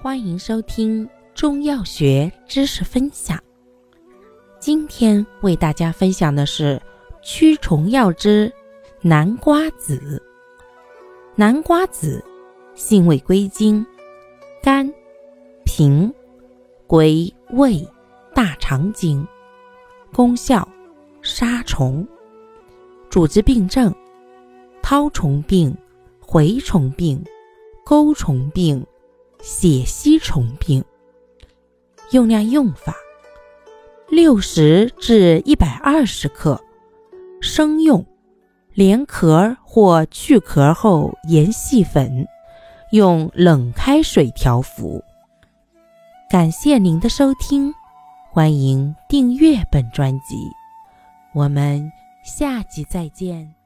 欢迎收听中药学知识分享。今天为大家分享的是驱虫药之南瓜子。南瓜子性味归经：肝、脾、归胃、大肠经。功效：杀虫。主治病症：绦虫病、蛔虫病、钩虫病。血吸虫病。用量用法：六十至一百二十克，生用，连壳或去壳后研细粉，用冷开水调服。感谢您的收听，欢迎订阅本专辑，我们下集再见。